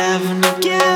Having a gas.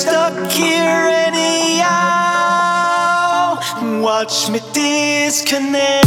stuck here anyhow. Watch me disconnect.